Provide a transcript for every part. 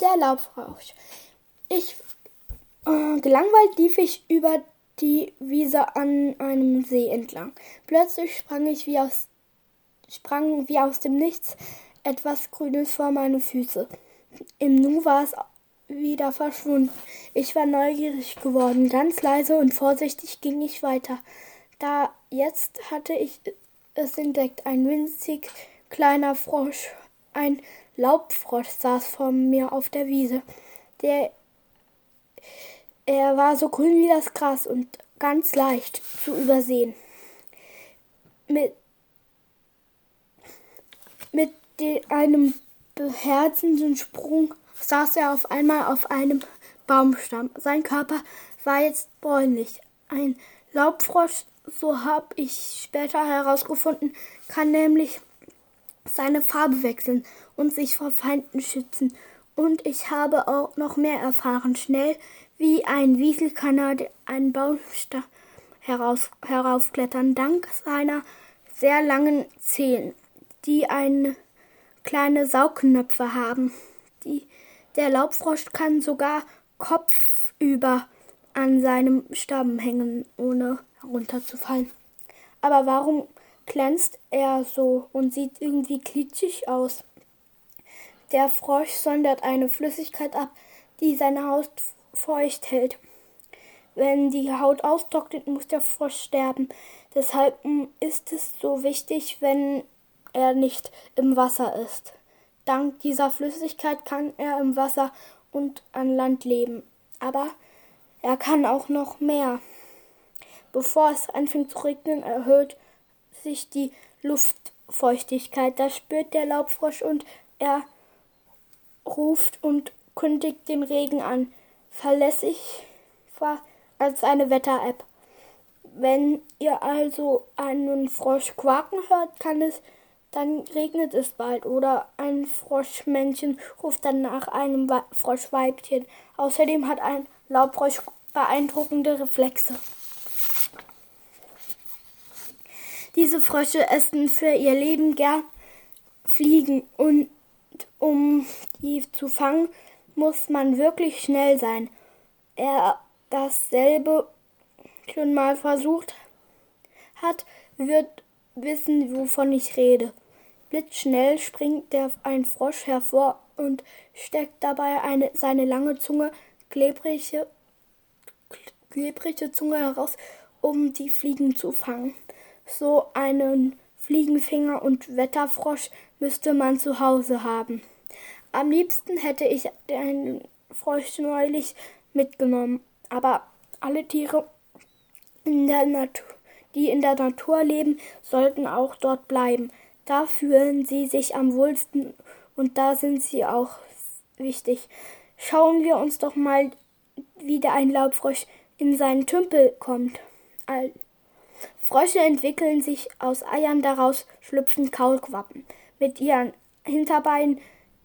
Der Laubfrosch. Ich äh, gelangweilt lief ich über die Wiese an einem See entlang. Plötzlich sprang ich wie aus sprang wie aus dem Nichts etwas Grünes vor meine Füße. Im Nu war es wieder verschwunden. Ich war neugierig geworden. Ganz leise und vorsichtig ging ich weiter. Da jetzt hatte ich es entdeckt. Ein winzig kleiner Frosch, ein Laubfrosch saß vor mir auf der Wiese. Der er war so grün wie das Gras und ganz leicht zu übersehen. Mit, mit einem beherzenden Sprung saß er auf einmal auf einem Baumstamm. Sein Körper war jetzt bräunlich. Ein Laubfrosch, so habe ich später herausgefunden, kann nämlich seine Farbe wechseln und sich vor Feinden schützen. Und ich habe auch noch mehr erfahren. Schnell wie ein Wiesel kann er einen Baumstamm heraus, heraufklettern, dank seiner sehr langen Zehen, die eine kleine Saugnöpfe haben. Die, der Laubfrosch kann sogar kopfüber an seinem Stamm hängen, ohne herunterzufallen. Aber warum glänzt er so und sieht irgendwie glitschig aus? Der Frosch sondert eine Flüssigkeit ab, die seine Haut feucht hält. Wenn die Haut austrocknet, muss der Frosch sterben. Deshalb ist es so wichtig, wenn er nicht im Wasser ist. Dank dieser Flüssigkeit kann er im Wasser und an Land leben. Aber er kann auch noch mehr. Bevor es anfängt zu regnen, erhöht sich die Luftfeuchtigkeit. Das spürt der Laubfrosch und er ruft und kündigt den Regen an. Verlässlich als eine Wetter-App. Wenn ihr also einen Frosch quaken hört, kann es, dann regnet es bald. Oder ein Froschmännchen ruft dann nach einem Froschweibchen. Außerdem hat ein Laubfrosch beeindruckende Reflexe. Diese Frösche essen für ihr Leben gern Fliegen und um die zu fangen, muss man wirklich schnell sein. Er dasselbe schon mal versucht hat, wird wissen, wovon ich rede. Blitzschnell springt der ein Frosch hervor und steckt dabei eine, seine lange Zunge, klebrige, klebrige Zunge heraus, um die Fliegen zu fangen. So einen Fliegenfinger und Wetterfrosch müsste man zu Hause haben. Am liebsten hätte ich einen Frosch neulich mitgenommen, aber alle Tiere, in der Natur, die in der Natur leben, sollten auch dort bleiben. Da fühlen sie sich am wohlsten und da sind sie auch wichtig. Schauen wir uns doch mal, wie der ein Laubfrosch in seinen Tümpel kommt. Frösche entwickeln sich aus Eiern, daraus schlüpfen Kaulquappen. Mit ihren Hinterbeinen,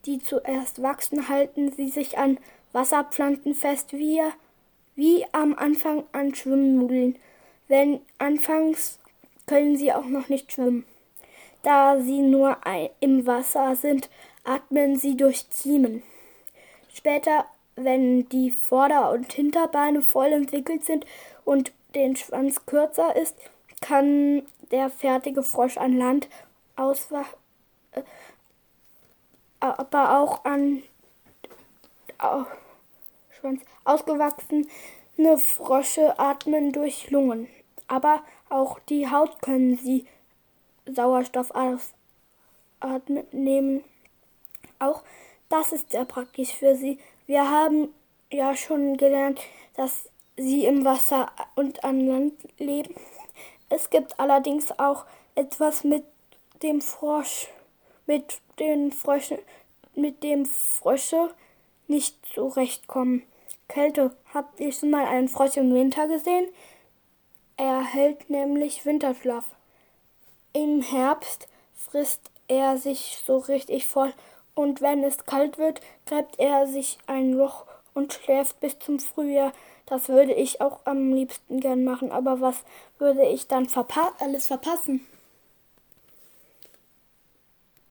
die zuerst wachsen, halten sie sich an Wasserpflanzen fest, wie, wie am Anfang an Schwimmnudeln. Wenn anfangs können sie auch noch nicht schwimmen. Da sie nur im Wasser sind, atmen sie durch Kiemen. Später, wenn die Vorder- und Hinterbeine voll entwickelt sind und den Schwanz kürzer ist, kann der fertige Frosch an Land auswachen, äh, aber auch an äh, Schwanz, ausgewachsene Frösche atmen durch Lungen. Aber auch die Haut können sie Sauerstoff nehmen. Auch das ist sehr praktisch für sie. Wir haben ja schon gelernt, dass sie im Wasser und an Land leben. Es gibt allerdings auch etwas mit dem Frosch, mit den Fröschen, mit dem Frösche nicht zurechtkommen. Kälte. Habt ihr schon mal einen Frosch im Winter gesehen? Er hält nämlich Winterschlaf. Im Herbst frisst er sich so richtig voll und wenn es kalt wird, gräbt er sich ein Loch und schläft bis zum Frühjahr. Das würde ich auch am liebsten gern machen, aber was würde ich dann verpa alles verpassen?